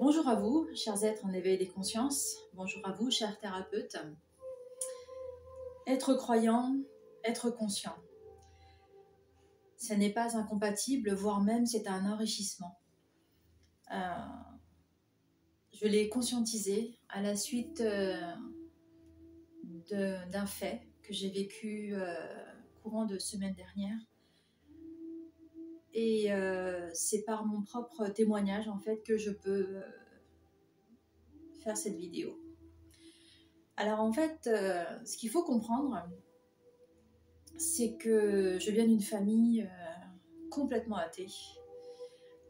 Bonjour à vous, chers êtres en éveil des consciences. Bonjour à vous, chers thérapeutes. Être croyant, être conscient. Ce n'est pas incompatible, voire même c'est un enrichissement. Euh, je l'ai conscientisé à la suite euh, d'un fait que j'ai vécu euh, courant de semaine dernière. Et euh, c'est par mon propre témoignage en fait que je peux euh, faire cette vidéo. Alors en fait, euh, ce qu'il faut comprendre, c'est que je viens d'une famille complètement athée.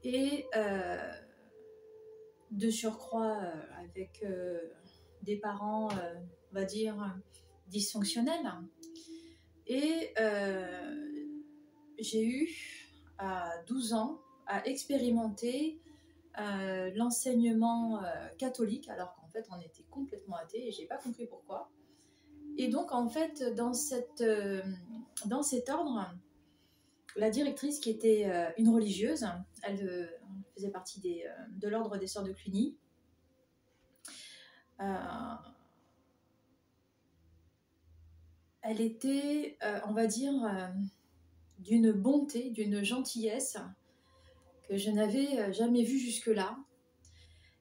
Et de surcroît avec des parents, on va dire, dysfonctionnels. Et j'ai eu à 12 ans à expérimenter euh, l'enseignement euh, catholique, alors qu'en fait on était complètement athée et j'ai pas compris pourquoi. Et donc en fait dans, euh, cet ordre, la directrice qui était une religieuse, elle faisait partie de l'ordre des sœurs de Cluny. elle était, on va dire, d'une bonté, d'une gentillesse que je n'avais euh, jamais vue jusque-là.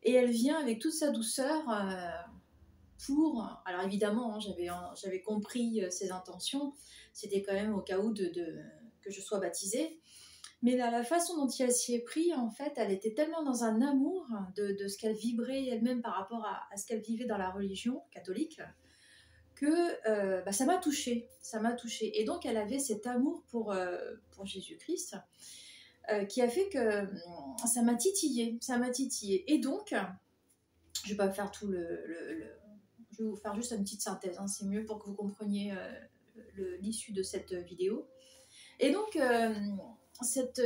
Et elle vient avec toute sa douceur euh, pour... Alors évidemment, hein, j'avais, compris euh, ses intentions, c'était quand même au cas où de, que je sois baptisée. Mais la, façon dont elle s'y est pris, en fait, elle était tellement dans un amour de, ce qu'elle vibrait elle-même par rapport à, à, ce qu'elle vivait dans la religion catholique, que euh, bah, ça m'a touchée, ça m'a touchée. Et donc elle avait cet amour pour, euh, pour Jésus-Christ euh, qui a fait que hum, ça m'a titillé, ça m'a titillé. Et donc, je vais pas faire tout le, je vais vous faire juste une petite synthèse, hein, c'est mieux pour que vous compreniez l'issue de cette vidéo. Et donc cette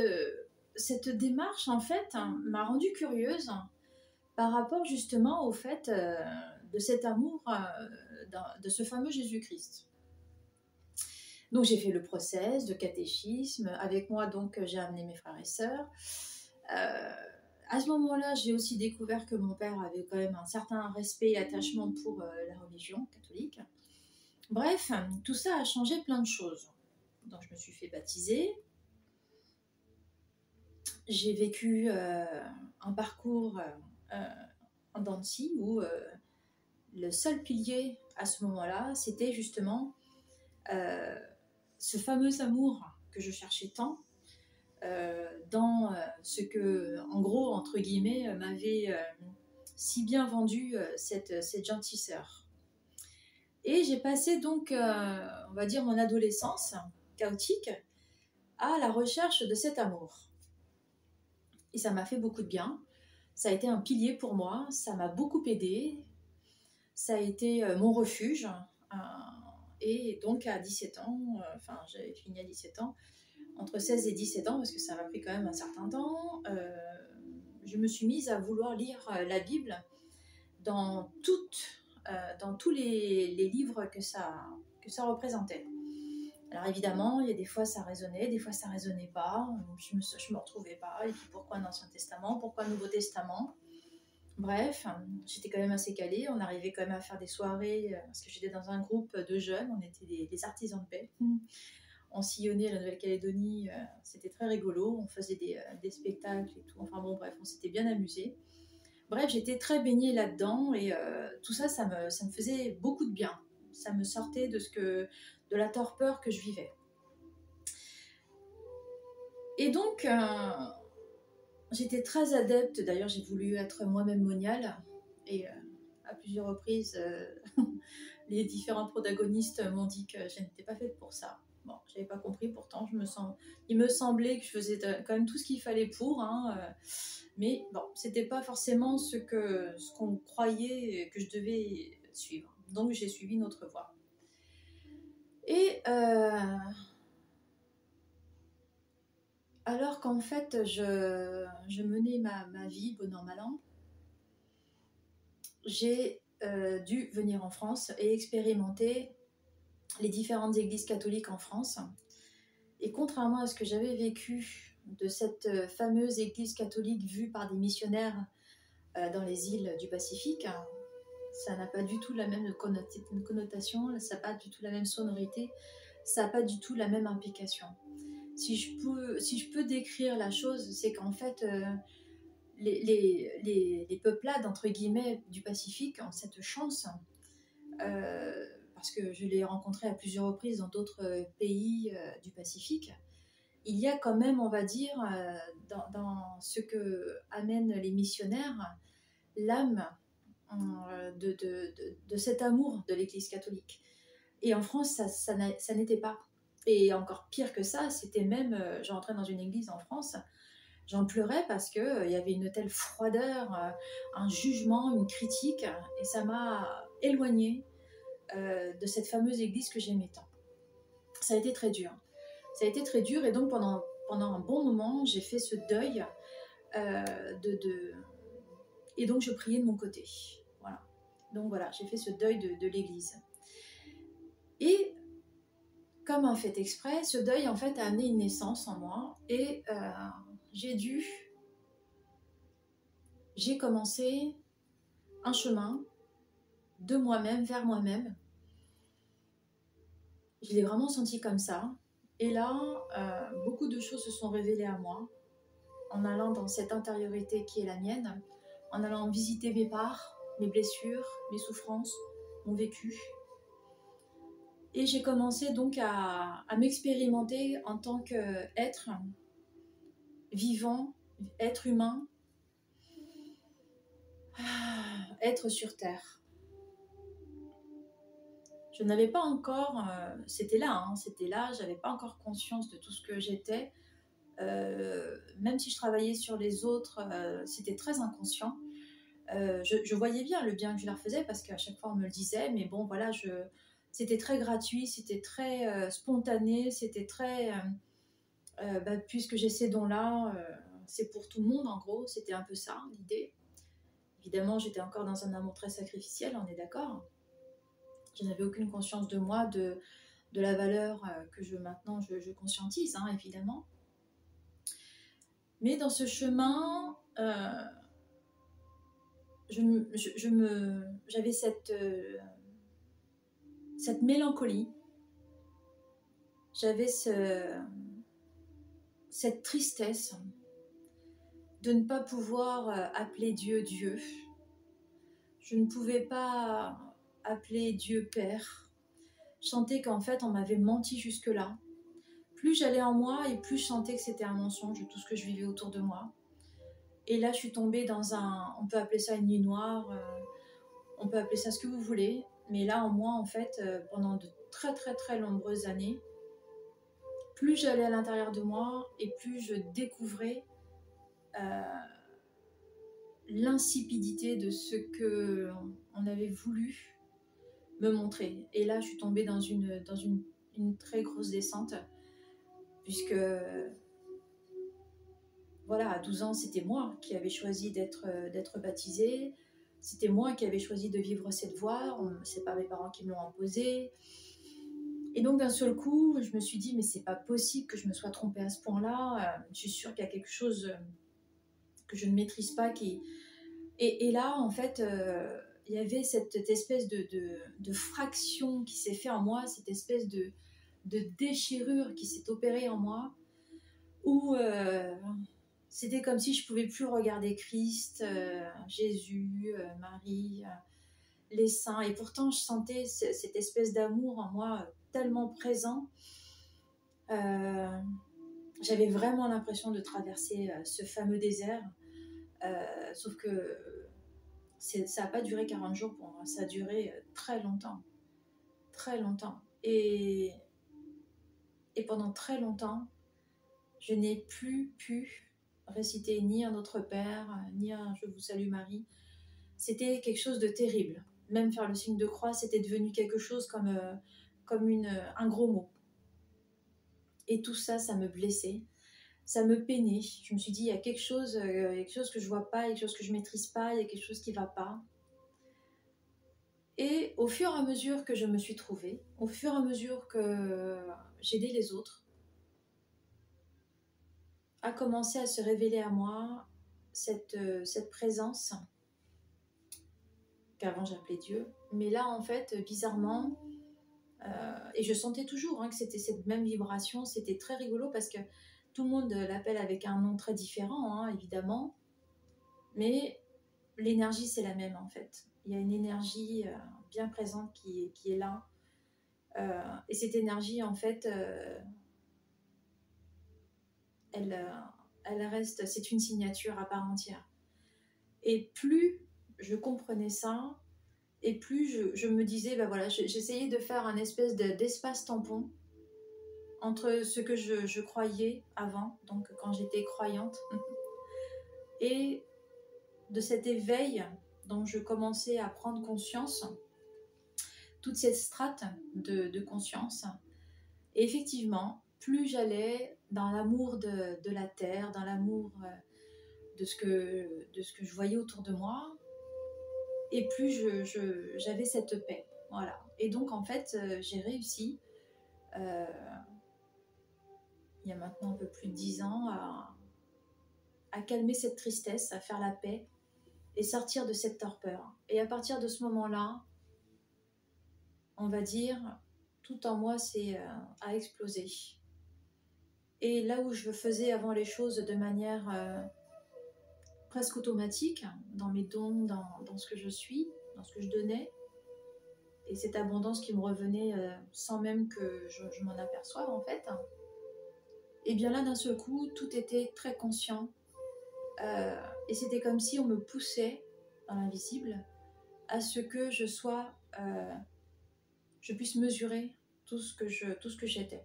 cette démarche en fait m'a rendue curieuse par rapport justement au fait de cet amour de ce fameux Jésus-Christ. Donc j'ai fait le process de catéchisme. Avec moi, donc, j'ai amené mes frères et sœurs. Euh, à ce moment-là, j'ai aussi découvert que mon père avait quand même un certain respect et attachement pour euh, la religion catholique. Bref, tout ça a changé plein de choses. Donc je me suis fait baptiser. J'ai vécu euh, un parcours en Dancy où le seul pilier à ce moment-là, c'était justement euh, ce fameux amour que je cherchais tant euh, dans euh, ce que, en gros, entre guillemets, m'avait si bien vendu cette, cette gentille sœur. Et j'ai passé donc, on va dire, mon adolescence chaotique à la recherche de cet amour. Et ça m'a fait beaucoup de bien. Ça a été un pilier pour moi, ça m'a beaucoup aidé ça a été euh, mon refuge. Euh, et donc à 17 ans, euh, enfin j'avais fini à 17 ans, entre 16 et 17 ans, parce que ça m'a pris quand même un certain temps, je me suis mise à vouloir lire la Bible dans, toutes, dans tous les, livres que ça, que ça représentait. Alors évidemment, il y a des fois ça résonnait, des fois ça résonnait pas, je me, je me retrouvais pas, et puis pourquoi un Ancien Testament, pourquoi Nouveau Testament? Bref, j'étais quand même assez calée. On arrivait quand même à faire des soirées, euh, parce que j'étais dans un groupe de jeunes, on était des, artisans de paix. On sillonnait la Nouvelle-Calédonie, euh, c'était très rigolo. On faisait euh, des, spectacles et tout. Enfin bon, bref, on s'était bien amusé. Bref, j'étais très baignée là-dedans et tout ça, ça me, ça me faisait beaucoup de bien. Ça me sortait de, ce que, de la torpeur que je vivais. Et donc, J'étais très adepte, d'ailleurs j'ai voulu être moi-même moniale et euh, à plusieurs reprises euh, les différents protagonistes m'ont dit que je n'étais pas faite pour ça. Bon, j'avais pas compris pourtant, il me semblait que je faisais quand même tout ce qu'il fallait pour, hein, euh, mais bon, c'était pas forcément ce ce qu'on croyait que je devais suivre. Donc j'ai suivi notre voie. Et alors qu'en fait, je, menais ma, vie bon an, j'ai euh, dû venir en France et expérimenter les différentes églises catholiques en France. Et contrairement à ce que j'avais vécu de cette fameuse église catholique vue par des missionnaires dans les îles du Pacifique. Ça n'a pas du tout la même connotation, ça n'a pas du tout la même sonorité, ça n'a pas du tout la même implication. Si je peux, si je peux décrire la chose, c'est qu'en fait, les, les, les, peuplades, entre guillemets, du Pacifique ont cette chance, euh, parce que je l'ai rencontré à plusieurs reprises dans d'autres euh, pays euh, du Pacifique, il y a quand même, on va dire, dans, ce que amènent les missionnaires, l'âme de, de, de, cet amour de l'Église catholique. Et en France, ça, ça n'était pas. Et encore pire que ça, c'était même, j'entrais dans une église en France, J'en pleurais parce qu'il euh, y avait une telle froideur, euh, un jugement, une critique, et ça m'a éloignée euh, de cette fameuse église que j'aimais tant. Ça a été très dur. Ça a été très dur, et donc pendant, pendant un bon moment, j'ai fait ce deuil de, de, Et donc je priais de mon côté. Voilà. Donc voilà, j'ai fait ce deuil de, de l'église. Et comme un fait exprès, ce deuil en fait a amené une naissance en moi et j'ai dû, j'ai commencé un chemin de moi-même vers moi-même. Je l'ai vraiment senti comme ça. Et là, euh, beaucoup de choses se sont révélées à moi en allant dans cette intériorité qui est la mienne, en allant visiter mes parts, mes blessures, mes souffrances, mon vécu. Et j'ai commencé donc à, m'expérimenter en tant qu'être vivant, être humain, ah, être sur Terre. Je n'avais pas encore, euh, c'était là, hein, c'était là, j'avais pas encore conscience de tout ce que j'étais. Euh, même si je travaillais sur les autres, euh, c'était très inconscient. Je, voyais bien le bien que je leur faisais parce qu'à chaque fois on me le disait, mais bon voilà, je, c'était très gratuit, c'était très spontané, c'était très euh, bah, puisque j'ai ces dons-là, euh, c'est pour tout le monde en gros, c'était un peu ça l'idée. Évidemment, j'étais encore dans un amour très sacrificiel, on est d'accord. Je n'avais aucune conscience de moi, de, de la valeur euh, que je maintenant je, conscientise, hein, évidemment. Mais dans ce chemin, je, je, me, j'avais cette, cette mélancolie, j'avais ce, cette tristesse de ne pas pouvoir euh, appeler Dieu Dieu. Je ne pouvais pas appeler Dieu Père. Je sentais qu'en fait on m'avait menti jusque-là. Plus j'allais en moi et plus je sentais que c'était un mensonge, tout ce que je vivais autour de moi. Et là je suis tombée dans un, on peut appeler ça une nuit noire, euh, on peut appeler ça ce que vous voulez, mais là en moi en fait euh, pendant de très très très nombreuses années, plus j'allais à l'intérieur de moi et plus je découvrais euh, l'insipidité de ce que on avait voulu me montrer. Et là, je suis tombée dans une, dans une, très grosse descente, puisque voilà, à 12 ans, c'était moi qui avais choisi d'être d'être baptisée. C'était moi qui avais choisi de vivre cette voie. C'est pas mes parents qui me l'ont imposé. Et donc d'un seul coup, je me suis dit, mais c'est pas possible que je me sois trompée à ce point-là. Euh, je suis sûre qu'il y a quelque chose euh, que je ne maîtrise pas. Et, là, en fait, euh, il y avait cette, espèce de, fraction qui s'est fait en moi, cette espèce de, de déchirure qui s'est opérée en moi, où c'était comme si je pouvais plus regarder Christ, Jésus, Marie, les saints. Et pourtant, je sentais cette espèce d'amour en moi tellement présent. Euh, j'avais vraiment l'impression de traverser euh, ce fameux désert. Euh, sauf que ça n'a pas duré 40 jours pour moi, ça a duré très longtemps. Très longtemps. Et, et pendant très longtemps, je n'ai plus pu réciter ni un Notre Père, ni un Je vous salue Marie. C'était quelque chose de terrible. Même faire le signe de croix, c'était devenu quelque chose comme comme une, un gros mot. Et tout ça, ça me blessait, ça me peinait. Je me suis dit, il y a quelque chose, euh, quelque chose que je vois pas, il y a quelque chose que je maîtrise pas, il y a quelque chose qui va pas. Et au fur et à mesure que je me suis trouvée, au fur et à mesure que j'aidais les autres, a commencé à se révéler à moi cette, euh, cette présence qu'avant j'appelais Dieu. Mais là, en fait, bizarrement, et je sentais toujours hein, que c'était cette même vibration, c'était très rigolo parce que tout le monde l'appelle avec un nom très différent, hein, évidemment. Mais l'énergie, c'est la même en fait. Il y a une énergie euh, bien présente qui est, qui est là. Euh, et cette énergie, en fait, euh, elle, elle reste, c'est une signature à part entière. Et plus je comprenais ça, et plus je, me disais, ben voilà, j'essayais de faire un espèce d'espace tampon entre ce que je, je croyais avant, donc quand j'étais croyante, et de cet éveil dont je commençais à prendre conscience, toute cette strate de, conscience. Et effectivement, plus j'allais dans l'amour de, la terre, dans l'amour euh, de, ce que, je voyais autour de moi, et plus j'avais cette paix. Voilà. Et donc, en fait, euh, j'ai réussi, euh, il y a maintenant un peu plus de dix ans, à, à calmer cette tristesse, à faire la paix et sortir de cette torpeur. Et à partir de ce moment-là, on va dire, tout en moi c'est euh, à exploser. Et là où je faisais avant les choses de manière euh, presque automatique, dans mes dons, dans, ce que je suis, dans ce que je donnais, et cette abondance qui me revenait euh, sans même que je, m'en aperçoive en fait, et bien là d'un seul coup, tout était très conscient, euh, et c'était comme si on me poussait dans l'invisible à ce que je sois, je puisse mesurer tout ce que tout ce que j'étais.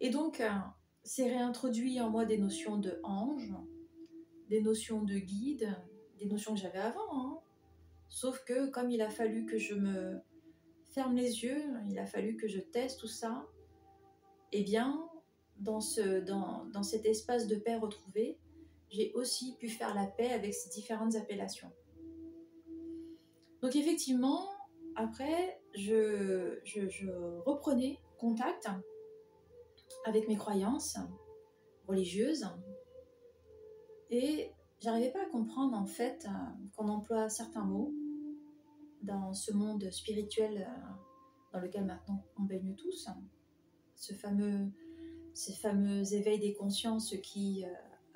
Et donc, c'est réintroduit en moi des notions de ange, des notions de guide, des notions que j'avais avant. Hein. Sauf que comme il a fallu que je me ferme les yeux, il a fallu que je teste tout ça, eh bien, dans, ce, dans, dans cet espace de paix retrouvé, j'ai aussi pu faire la paix avec ces différentes appellations. Donc effectivement, après, je, je, reprenais contact avec mes croyances religieuses et j'arrivais pas à comprendre en fait qu'on emploie certains mots dans ce monde spirituel dans lequel maintenant on baigne tous, ce fameux, ces fameux éveils des consciences qui euh,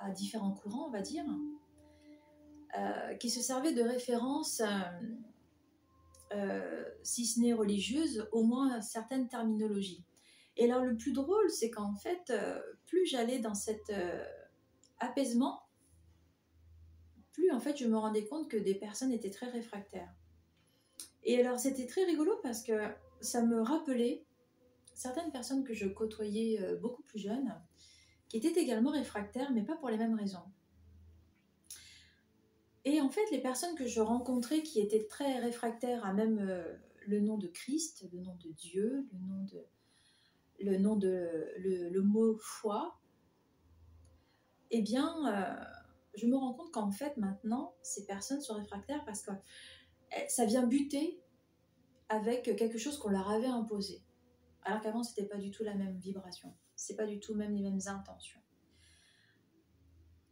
à différents courants, on va dire, euh, qui se servaient de référence, euh, euh, si ce n'est religieuse, au moins certaines terminologies. Et alors le plus drôle, c'est qu'en fait, plus j'allais dans cet apaisement, plus en fait je me rendais compte que des personnes étaient très réfractaires. Et alors c'était très rigolo parce que ça me rappelait certaines personnes que je côtoyais beaucoup plus jeunes, qui étaient également réfractaires, mais pas pour les mêmes raisons. Et en fait, les personnes que je rencontrais qui étaient très réfractaires à même euh, le nom de Christ, le nom de Dieu, le nom de le nom de le, mot foi, eh bien, euh, je me rends compte qu'en fait maintenant, ces personnes sont réfractaires parce que eh, ça vient buter avec quelque chose qu'on leur avait imposé, alors qu'avant c'était pas du tout la même vibration c'est pas du tout même les mêmes intentions.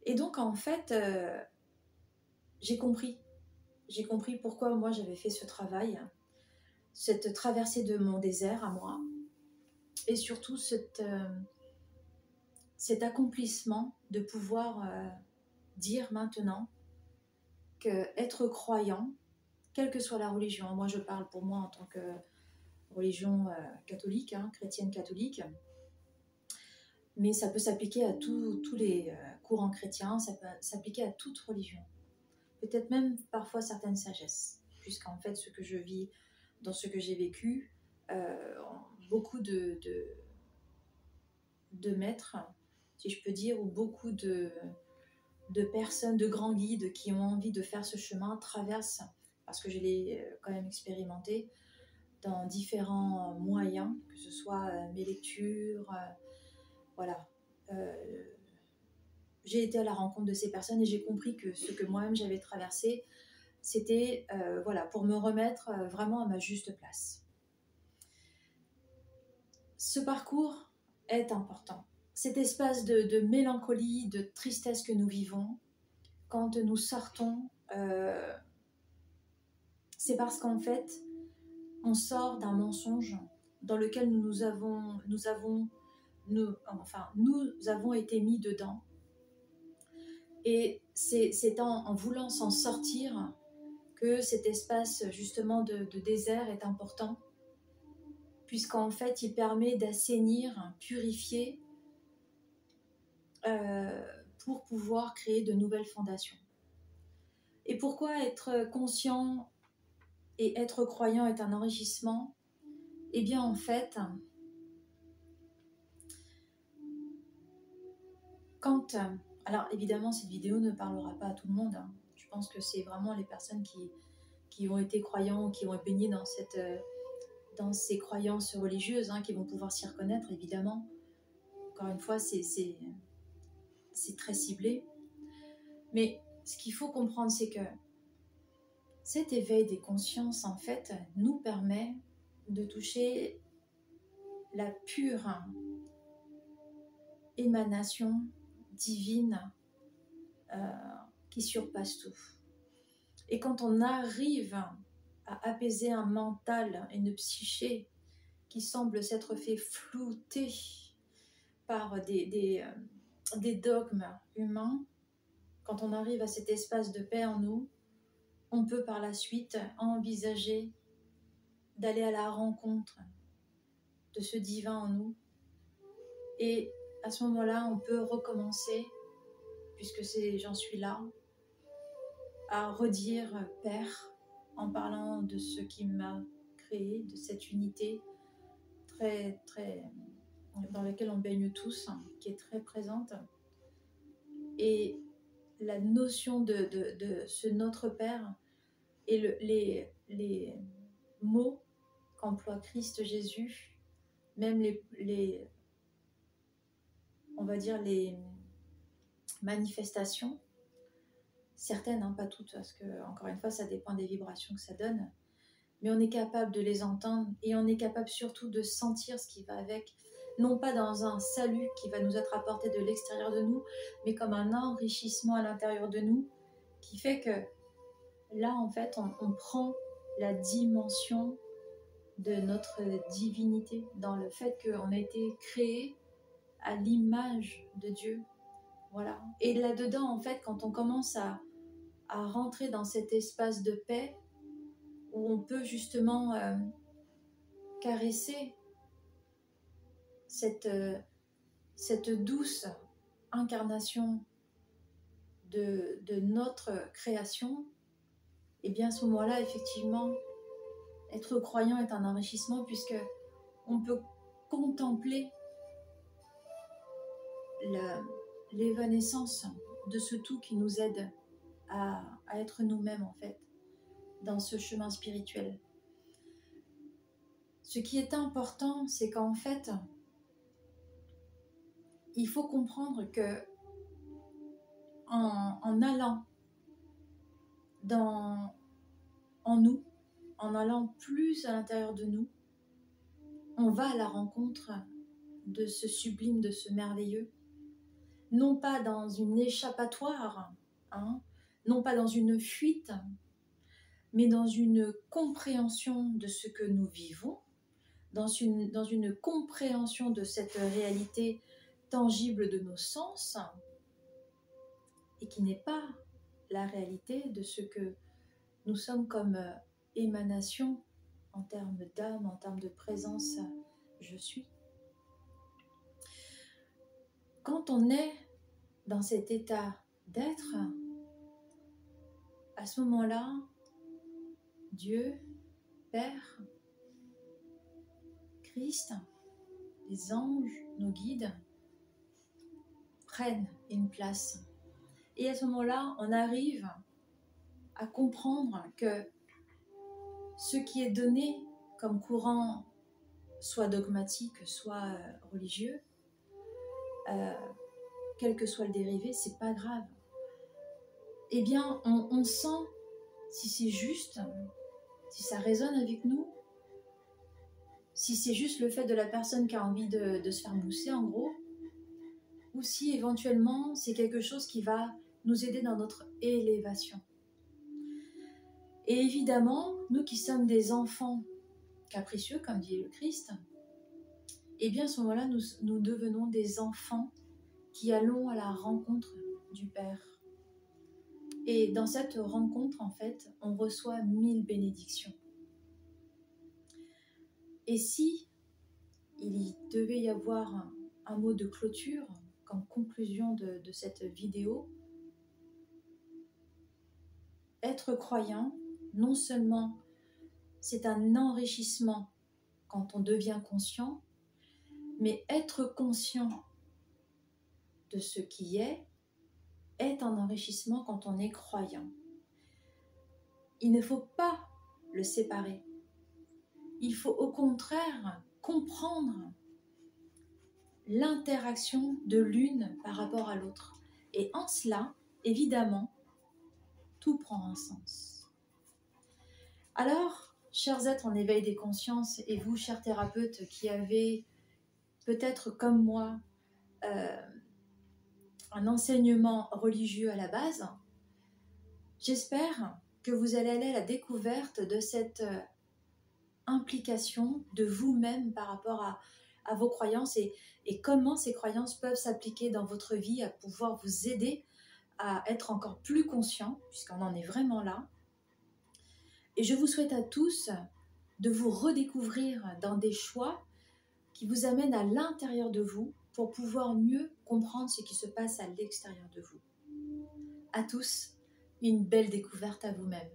Et donc en fait, euh, j'ai compris. J'ai compris pourquoi moi j'avais fait ce travail, cette traversée de mon désert à moi, et surtout euh, cet accomplissement de pouvoir euh, dire maintenant que être croyant, quelle que soit la religion, moi je parle pour moi en tant que religion catholique, hein, chrétienne catholique, mais ça peut s'appliquer à tous les euh, courants chrétiens, ça peut s'appliquer à toute religion. Peut-être même parfois certaines sagesses, puisqu'en fait ce que je vis dans ce que j'ai vécu, euh, beaucoup de, maîtres, si je peux dire, ou beaucoup de, personnes, de grands guides qui ont envie de faire ce chemin traversent, parce que je l'ai euh, quand même expérimenté, dans différents moyens, que ce soit mes lectures, voilà. Euh, j'ai été à la rencontre de ces personnes et j'ai compris que ce que moi-même j'avais traversé, c'était euh, voilà, pour me remettre euh, vraiment à ma juste place. Ce parcours est important. Cet espace de, mélancolie, de tristesse que nous vivons, quand nous sortons, C'est parce qu'en fait, on sort d'un mensonge dans lequel nous avons, nous avons, enfin, nous avons été mis dedans. Et c'est en, voulant s'en sortir que cet espace justement de, désert est important, puisqu'en fait il permet d'assainir, purifier, euh, pour pouvoir créer de nouvelles fondations. Et pourquoi être conscient et être croyant est un enrichissement? Eh bien en fait, quand... Alors évidemment, cette vidéo ne parlera pas à tout le monde. Hein. Je pense que c'est vraiment les personnes qui, ont été croyants, qui ont baigné dans, cette, dans ces croyances religieuses, hein, qui vont pouvoir s'y reconnaître, évidemment. Encore une fois, c'est très ciblé. Mais ce qu'il faut comprendre, c'est que cet éveil des consciences, en fait, nous permet de toucher la pure émanation divine euh, qui surpasse tout. Et quand on arrive à apaiser un mental et une psyché qui semble s'être fait flouter par euh, des dogmes humains, quand on arrive à cet espace de paix en nous, on peut par la suite envisager d'aller à la rencontre de ce divin en nous. Et à ce moment-là, on peut recommencer, puisque j'en suis là, à redire Père en parlant de ce qui m'a créé, de cette unité très, très, dans laquelle on baigne tous, qui est très présente. Et la notion de, ce Notre Père et le, les, mots qu'emploie Christ Jésus, même les, on va dire les manifestations, certaines, hein, pas toutes, parce que encore une fois, ça dépend des vibrations que ça donne, mais on est capable de les entendre et on est capable surtout de sentir ce qui va avec non pas dans un salut qui va nous être apporté de l'extérieur de nous, mais comme un enrichissement à l'intérieur de nous, qui fait que là, en fait, on, prend la dimension de notre divinité, dans le fait qu'on a été créé à l'image de Dieu. Voilà. Et là-dedans, en fait, quand on commence à, rentrer dans cet espace de paix, où on peut justement euh, caresser cette, euh, cette douce incarnation de, de, notre création, et bien à ce moment-là, effectivement, être croyant est un enrichissement puisque on peut contempler l'évanescence de ce tout qui nous aide à, être nous-mêmes en fait dans ce chemin spirituel. Ce qui est important, c'est qu'en fait, il faut comprendre que en, allant dans, en nous, en allant plus à l'intérieur de nous, on va à la rencontre de ce sublime, de ce merveilleux, non pas dans une échappatoire, hein, non pas dans une fuite, mais dans une compréhension de ce que nous vivons, dans une, compréhension de cette réalité tangible de nos sens et qui n'est pas la réalité de ce que nous sommes comme euh, émanation en termes d'âme, en termes de présence, je suis. Quand on est dans cet état d'être, à ce moment-là, Dieu, Père, Christ, les anges, nos guides, prennent une place. Et à ce moment-là, on arrive à comprendre que ce qui est donné comme courant, soit dogmatique, soit euh, religieux, euh, quel que soit le dérivé, c'est pas grave. Eh bien, on, sent si c'est juste, si ça résonne avec nous, si c'est juste le fait de la personne qui a envie de, se faire mousser, en gros, ou si éventuellement c'est quelque chose qui va nous aider dans notre élévation. Et évidemment, nous qui sommes des enfants capricieux, comme dit le Christ, eh bien à ce moment-là, nous devenons des enfants qui allons à la rencontre du Père. Et dans cette rencontre, en fait, on reçoit mille bénédictions. Et si il devait y avoir un, mot de clôture comme conclusion de, de cette vidéo, être croyant, non seulement c'est un enrichissement quand on devient conscient, mais être conscient de ce qui est est un enrichissement quand on est croyant. Il ne faut pas le séparer. Il faut au contraire comprendre l'interaction de l'une par rapport à l'autre. Et en cela, évidemment, tout prend un sens. Alors, chers êtres en éveil des consciences, et vous, chers thérapeutes, qui avez peut-être comme moi euh, un enseignement religieux à la base, j'espère que vous allez aller à la découverte de cette euh, implication de vous-même par rapport à, vos croyances et, et, comment ces croyances peuvent s'appliquer dans votre vie à pouvoir vous aider à être encore plus conscient, puisqu'on en est vraiment là. Et je vous souhaite à tous de vous redécouvrir dans des choix qui vous amènent à l'intérieur de vous pour pouvoir mieux comprendre ce qui se passe à l'extérieur de vous. À tous, une belle découverte à vous-même.